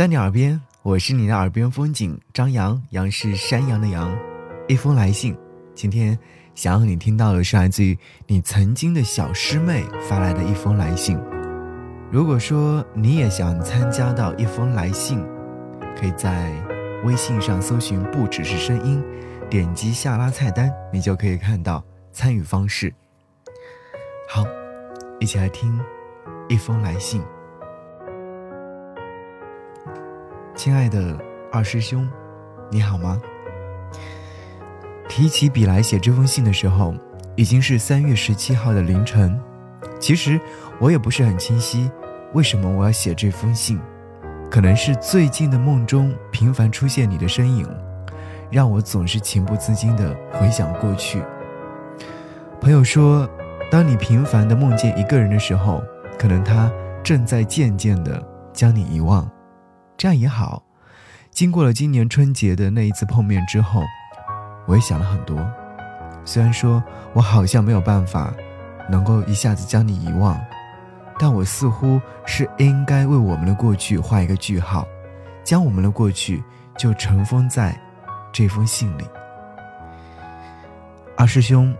在你耳边，我是你的耳边风景张扬，杨是山羊的羊。一封来信，今天想要你听到的是来自于你曾经的小师妹发来的一封来信。如果说你也想参加到一封来信，可以在微信上搜寻“不只是声音”，点击下拉菜单，你就可以看到参与方式。好，一起来听一封来信。亲爱的二师兄，你好吗？提起笔来写这封信的时候，已经是三月十七号的凌晨。其实我也不是很清晰，为什么我要写这封信。可能是最近的梦中频繁出现你的身影，让我总是情不自禁地回想过去。朋友说，当你频繁地梦见一个人的时候，可能他正在渐渐地将你遗忘。这样也好。经过了今年春节的那一次碰面之后，我也想了很多。虽然说我好像没有办法能够一下子将你遗忘，但我似乎是应该为我们的过去画一个句号，将我们的过去就尘封在这封信里。二师兄，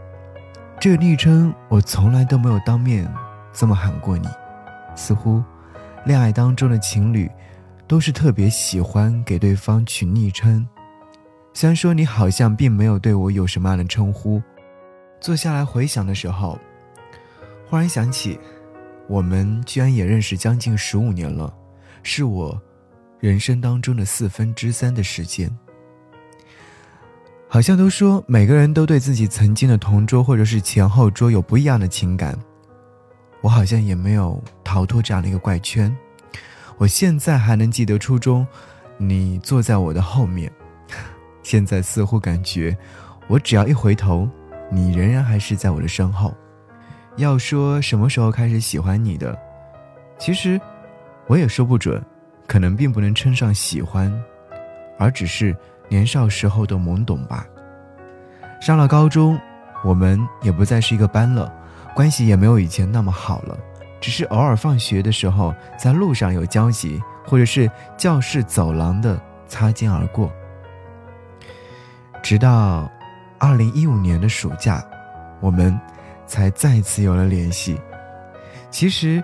这个昵称我从来都没有当面这么喊过你，似乎恋爱当中的情侣。都是特别喜欢给对方取昵称，虽然说你好像并没有对我有什么样的称呼。坐下来回想的时候，忽然想起，我们居然也认识将近十五年了，是我人生当中的四分之三的时间。好像都说每个人都对自己曾经的同桌或者是前后桌有不一样的情感，我好像也没有逃脱这样的一个怪圈。我现在还能记得初中，你坐在我的后面。现在似乎感觉，我只要一回头，你仍然还是在我的身后。要说什么时候开始喜欢你的，其实我也说不准，可能并不能称上喜欢，而只是年少时候的懵懂吧。上了高中，我们也不再是一个班了，关系也没有以前那么好了。只是偶尔放学的时候，在路上有交集，或者是教室走廊的擦肩而过。直到二零一五年的暑假，我们才再次有了联系。其实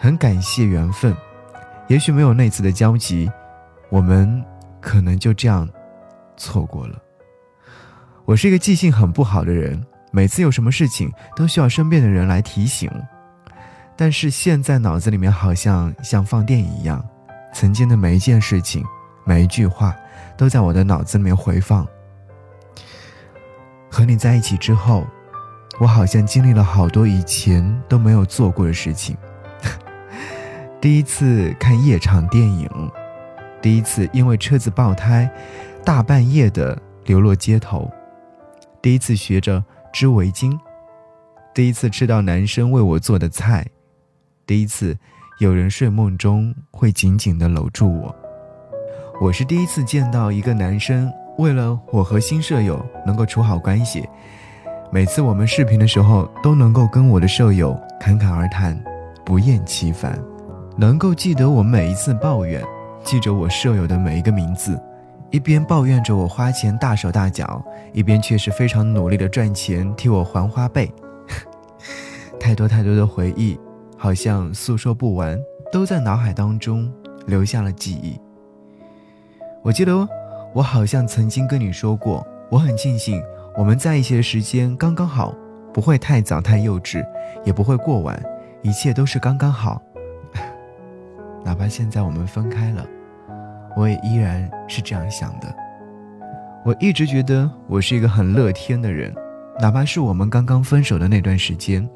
很感谢缘分，也许没有那次的交集，我们可能就这样错过了。我是一个记性很不好的人，每次有什么事情都需要身边的人来提醒。但是现在脑子里面好像像放电影一样，曾经的每一件事情、每一句话，都在我的脑子里面回放。和你在一起之后，我好像经历了好多以前都没有做过的事情。第一次看夜场电影，第一次因为车子爆胎，大半夜的流落街头，第一次学着织围巾，第一次吃到男生为我做的菜。第一次，有人睡梦中会紧紧地搂住我。我是第一次见到一个男生为了我和新舍友能够处好关系，每次我们视频的时候都能够跟我的舍友侃侃而谈，不厌其烦，能够记得我每一次抱怨，记着我舍友的每一个名字，一边抱怨着我花钱大手大脚，一边却是非常努力的赚钱替我还花呗。太多太多的回忆。好像诉说不完，都在脑海当中留下了记忆。我记得我好像曾经跟你说过，我很庆幸我们在一起的时间刚刚好，不会太早太幼稚，也不会过晚，一切都是刚刚好。哪怕现在我们分开了，我也依然是这样想的。我一直觉得我是一个很乐天的人，哪怕是我们刚刚分手的那段时间，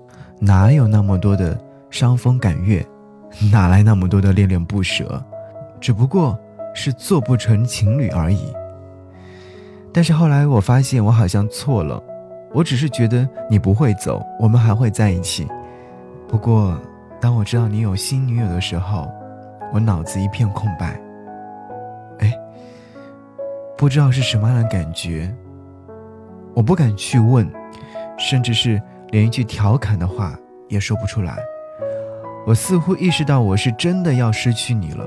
哪有那么多的。伤风感月，哪来那么多的恋恋不舍？只不过是做不成情侣而已。但是后来我发现我好像错了，我只是觉得你不会走，我们还会在一起。不过当我知道你有新女友的时候，我脑子一片空白。哎，不知道是什么样的感觉，我不敢去问，甚至是连一句调侃的话也说不出来。我似乎意识到，我是真的要失去你了。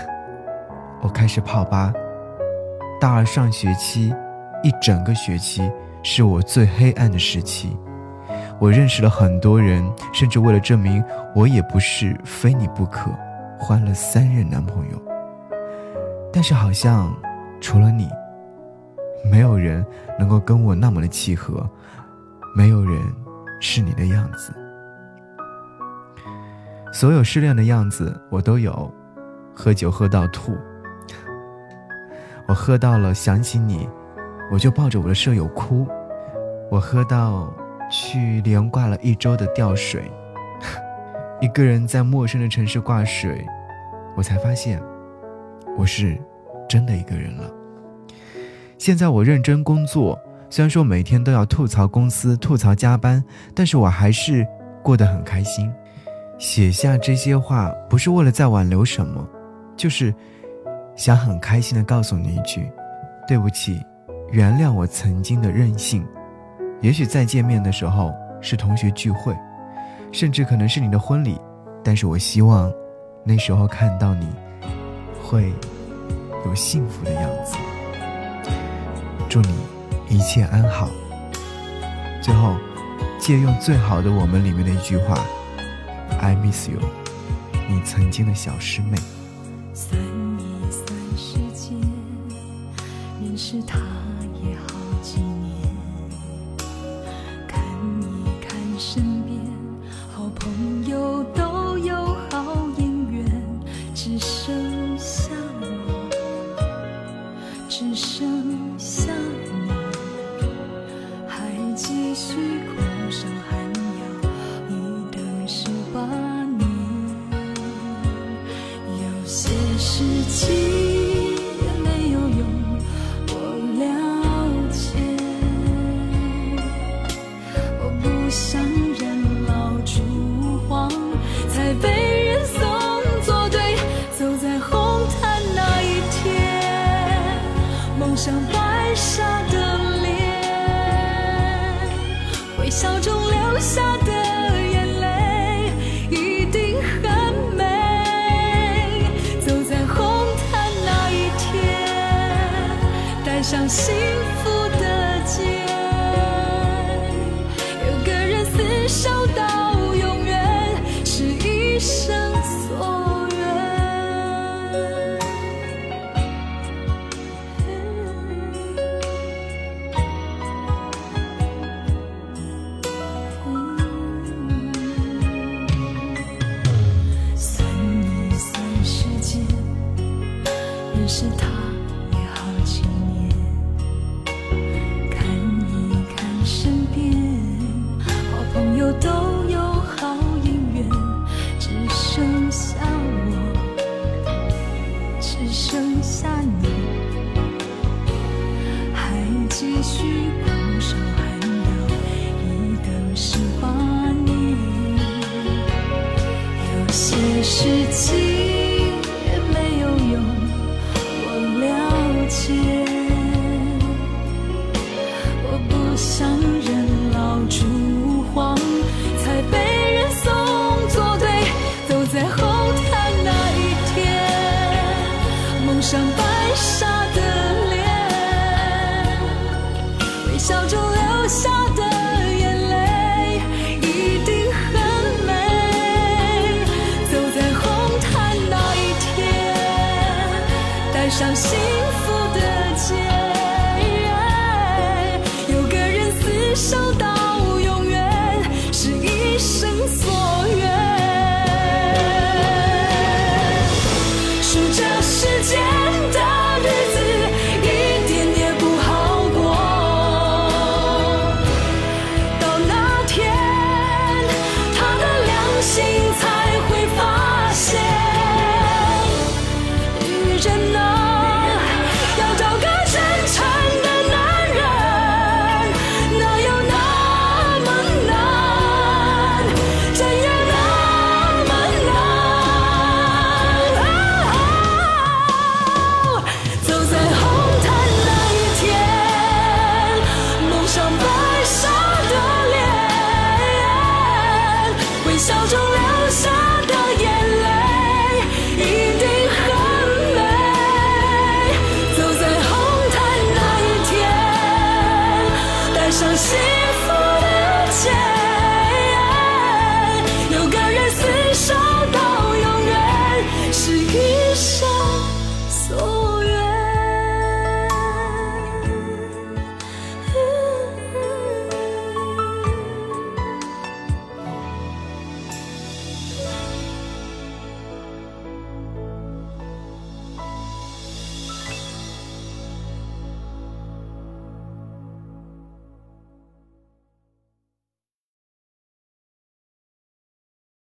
我开始泡吧。大二上学期，一整个学期是我最黑暗的时期。我认识了很多人，甚至为了证明我也不是非你不可，换了三任男朋友。但是好像除了你，没有人能够跟我那么的契合，没有人是你的样子。所有失恋的样子我都有，喝酒喝到吐。我喝到了想起你，我就抱着我的舍友哭。我喝到。去连挂了一周的吊水，一个人在陌生的城市挂水，我才发现，我是真的一个人了。现在我认真工作，虽然说每天都要吐槽公司、吐槽加班，但是我还是过得很开心。写下这些话，不是为了再挽留什么，就是想很开心的告诉你一句：对不起，原谅我曾经的任性。也许再见面的时候是同学聚会，甚至可能是你的婚礼，但是我希望那时候看到你会有幸福的样子。祝你一切安好。最后，借用《最好的我们》里面的一句话：“I miss you，你曾经的小师妹。”三一算时间，认识他像是他。上幸福的街。